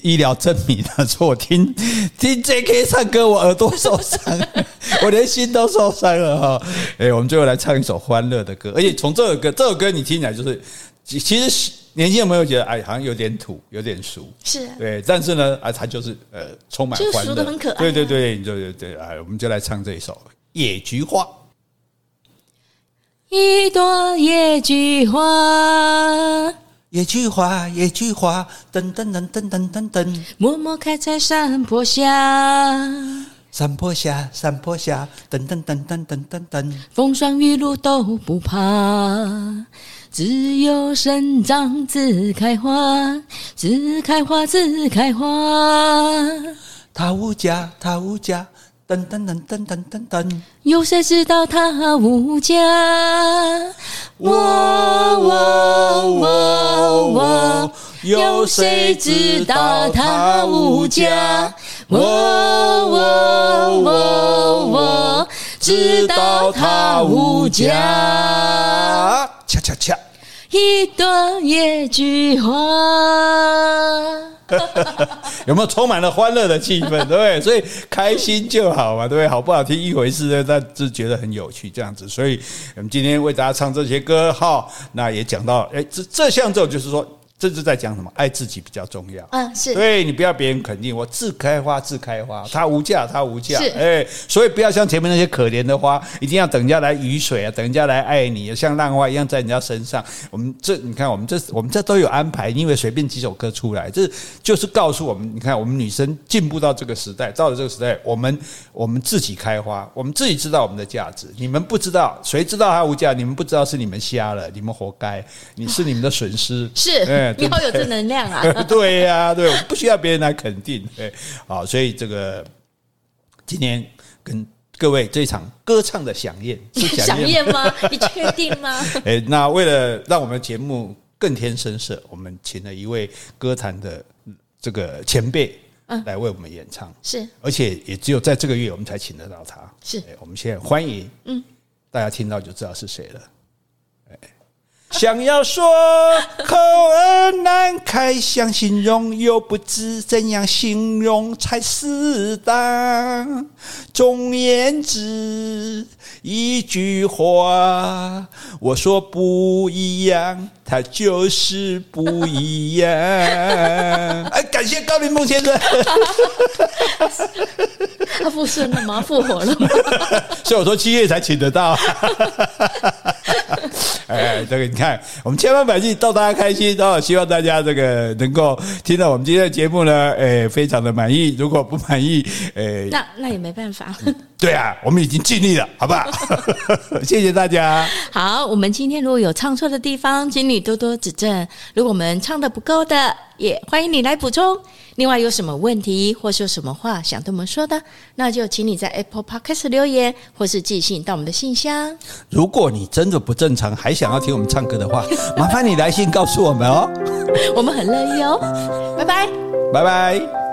医疗证明啊，说我。听听 J.K. 唱歌，我耳朵受伤，我连心都受伤了哈。哎，我们最后来唱一首欢乐的歌，而且从这首歌，这首歌你听起来就是，其实年轻人没有觉得哎，好像有点土，有点俗，是对，但是呢，啊，它就是呃，充满欢乐，很可爱，对对对，对对对，哎，我们就来唱这一首《野菊花》。一朵野菊花，野菊花，野菊花，噔噔噔噔噔噔噔，默默开在山坡下，山坡下，山坡下，噔噔噔噔噔噔噔，风霜雨露都不怕，自由生长，自开花，自开花，自开花。他无家，他无家。噔噔噔噔噔噔噔，有谁知道他无价？我我我我，有谁知道他无价？我我我我，知道他无价。恰恰恰，一朵野菊花。有没有充满了欢乐的气氛？对不对？所以开心就好嘛，对不对？好不好听一回事呢，但是觉得很有趣这样子。所以我们今天为大家唱这些歌，哈，那也讲到，哎，这这项奏就是说。这是在讲什么？爱自己比较重要。嗯，是。对，你不要别人肯定我，自开花，自开花，它无价，它无价。是。哎，所以不要像前面那些可怜的花，一定要等人家来雨水啊，等人家来爱你，像浪花一样在人家身上。我们这，你看，我们这，我们这都有安排，因为随便几首歌出来，这就是告诉我们，你看，我们女生进步到这个时代，到了这个时代，我们我们自己开花，我们自己知道我们的价值。你们不知道，谁知道它无价？你们不知道是你们瞎了，你们活该，你是你们的损失。是。哎，以后有正能。量啊，对呀、啊，对，我不需要别人来肯定，对，好，所以这个今天跟各位这场歌唱的响宴是 响宴吗？你确定吗？哎，那为了让我们节目更添声色，我们请了一位歌坛的这个前辈来为我们演唱，是，而且也只有在这个月我们才请得到他，是，我们现在欢迎，嗯，大家听到就知道是谁了。想要说，口儿难开，想形容又不知怎样形容才适当。总言之，一句话，我说不一样，它就是不一样。哎，感谢高凌木先生。他复生了吗？复活了吗？所以我说七月才请得到。哎，这个你看，我们千方百计逗大家开心，然后希望大家这个能够听到我们今天的节目呢，诶，非常的满意。如果不满意，诶，那那也没办法。对啊，我们已经尽力了，好不好？谢谢大家。好，我们今天如果有唱错的地方，请你多多指正。如果我们唱的不够的，也欢迎你来补充。另外，有什么问题或是有什么话想对我们说的，那就请你在 Apple Podcast 留言，或是寄信到我们的信箱。如果你真的不正常，还想要听我们唱歌的话，麻烦你来信告诉我们哦。我们很乐意哦。拜拜，拜拜。